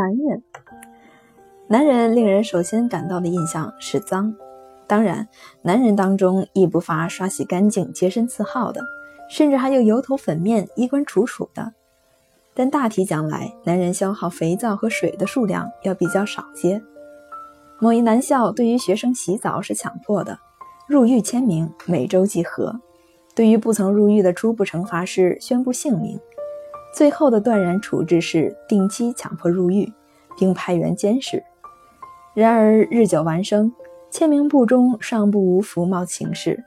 男人，男人令人首先感到的印象是脏。当然，男人当中亦不乏刷洗干净、洁身自好的，甚至还有油头粉面、衣冠楚楚的。但大体讲来，男人消耗肥皂和水的数量要比较少些。某一男校对于学生洗澡是强迫的，入狱签名，每周即合。对于不曾入狱的，初步惩罚是宣布姓名。最后的断然处置是定期强迫入狱，并派员监视。然而日久完生，签名簿中尚不无服贸情事。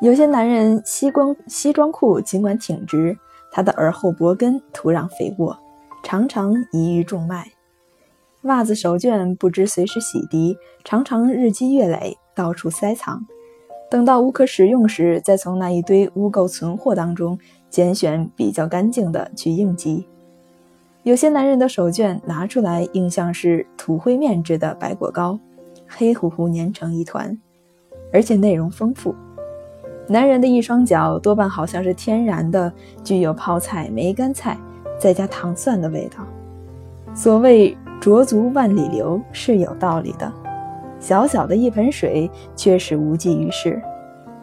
有些男人西装西装裤尽管挺直，他的耳后脖根土壤肥沃，常常遗于重脉。袜子手绢不知随时洗涤，常常日积月累，到处塞藏。等到无可使用时，再从那一堆污垢存货当中。拣选比较干净的去应急。有些男人的手绢拿出来，应像是土灰面制的白果糕，黑乎乎粘成一团，而且内容丰富。男人的一双脚多半好像是天然的，具有泡菜、梅干菜再加糖蒜的味道。所谓“濯足万里流”是有道理的，小小的一盆水确实无济于事。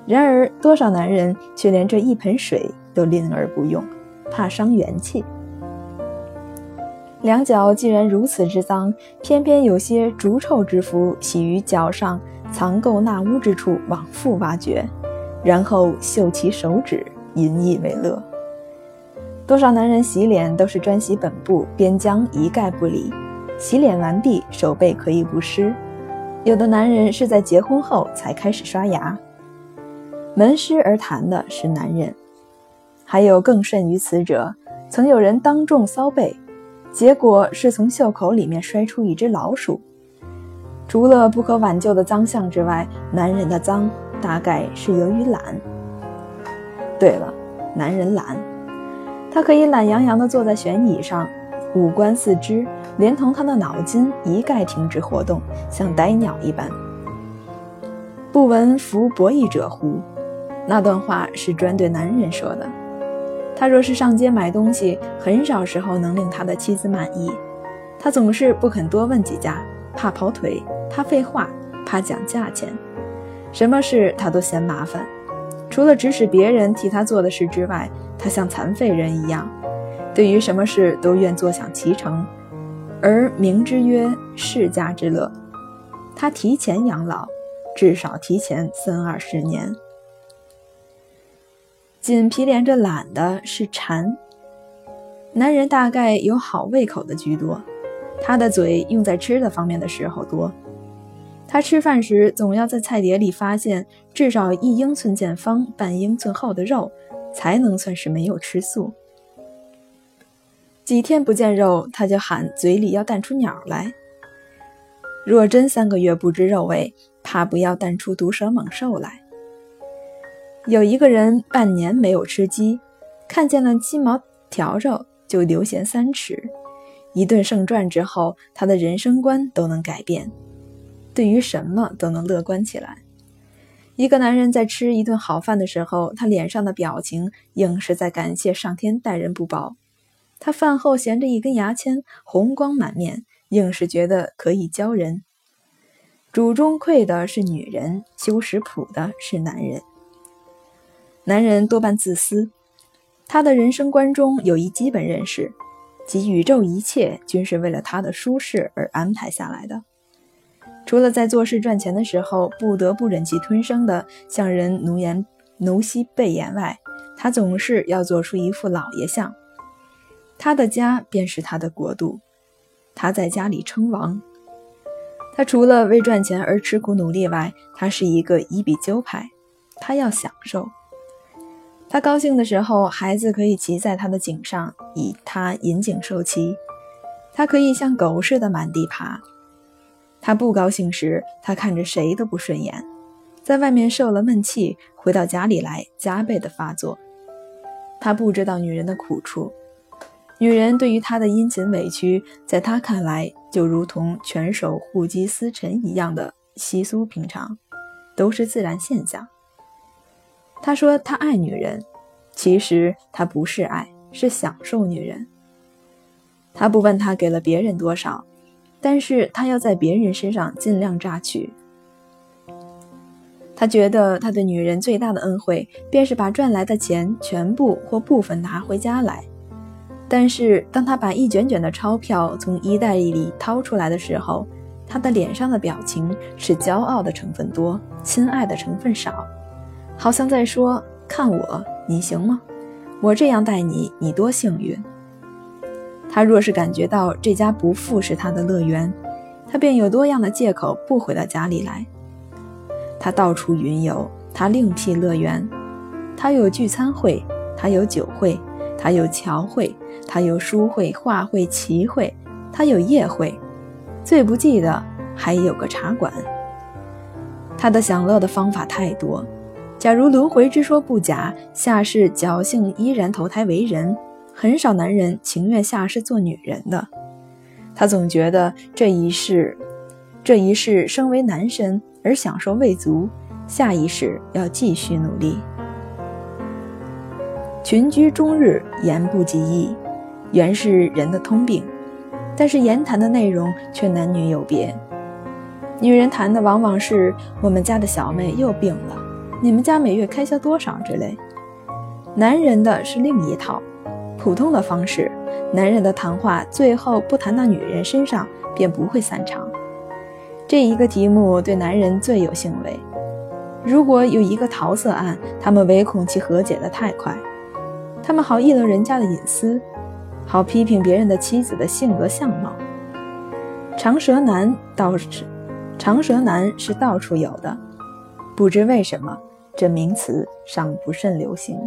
然而，多少男人却连这一盆水。都吝而不用，怕伤元气。两脚既然如此之脏，偏偏有些逐臭之夫喜于脚上藏垢纳污之处往复挖掘，然后嗅其手指，引以为乐。多少男人洗脸都是专洗本部，边疆一概不理。洗脸完毕，手背可以不湿。有的男人是在结婚后才开始刷牙。门湿而谈的是男人。还有更甚于此者，曾有人当众搔背，结果是从袖口里面摔出一只老鼠。除了不可挽救的脏相之外，男人的脏大概是由于懒。对了，男人懒，他可以懒洋洋地坐在旋椅上，五官四肢连同他的脑筋一概停止活动，像呆鸟一般。不闻夫博弈者乎？那段话是专对男人说的。他若是上街买东西，很少时候能令他的妻子满意。他总是不肯多问几家，怕跑腿，怕废话，怕讲价钱。什么事他都嫌麻烦。除了指使别人替他做的事之外，他像残废人一样，对于什么事都愿坐享其成，而名之曰世家之乐。他提前养老，至少提前三二十年。紧皮连着懒的是馋。男人大概有好胃口的居多，他的嘴用在吃的方面的时候多。他吃饭时总要在菜碟里发现至少一英寸见方、半英寸厚的肉，才能算是没有吃素。几天不见肉，他就喊嘴里要淡出鸟来。若真三个月不知肉味，怕不要淡出毒蛇猛兽来。有一个人半年没有吃鸡，看见了鸡毛条肉就流涎三尺。一顿胜传之后，他的人生观都能改变，对于什么都能乐观起来。一个男人在吃一顿好饭的时候，他脸上的表情硬是在感谢上天待人不薄。他饭后衔着一根牙签，红光满面，硬是觉得可以教人。主中馈的是女人，修食谱的是男人。男人多半自私，他的人生观中有一基本认识，即宇宙一切均是为了他的舒适而安排下来的。除了在做事赚钱的时候不得不忍气吞声的向人奴颜奴膝背言外，他总是要做出一副老爷相。他的家便是他的国度，他在家里称王。他除了为赚钱而吃苦努力外，他是一个一比鸠派，他要享受。他高兴的时候，孩子可以骑在他的颈上，以他引颈受骑；他可以像狗似的满地爬。他不高兴时，他看着谁都不顺眼，在外面受了闷气，回到家里来加倍的发作。他不知道女人的苦处，女人对于他的殷勤委屈，在他看来就如同犬手互击司晨一样的稀疏平常，都是自然现象。他说他爱女人，其实他不是爱，是享受女人。他不问他给了别人多少，但是他要在别人身上尽量榨取。他觉得他对女人最大的恩惠，便是把赚来的钱全部或部分拿回家来。但是当他把一卷卷的钞票从衣袋里掏出来的时候，他的脸上的表情是骄傲的成分多，亲爱的成分少，好像在说：“看我，你行吗？我这样待你，你多幸运。”他若是感觉到这家不复是他的乐园，他便有多样的借口不回到家里来。他到处云游，他另辟乐园。他有聚餐会，他有酒会，他有桥会，他有书会、画会、棋会，他有夜会。最不济的还有个茶馆。他的享乐的方法太多。假如轮回之说不假，下世侥幸依然投胎为人。很少男人情愿下世做女人的，他总觉得这一世，这一世身为男身而享受未足，下一世要继续努力。群居终日，言不及义，原是人的通病，但是言谈的内容却男女有别。女人谈的往往是我们家的小妹又病了，你们家每月开销多少之类，男人的是另一套。普通的方式，男人的谈话最后不谈到女人身上，便不会散场。这一个题目对男人最有兴味。如果有一个桃色案，他们唯恐其和解的太快，他们好议论人家的隐私，好批评别人的妻子的性格相貌。长舌男倒是，长舌男是到处有的，不知为什么这名词尚不甚流行。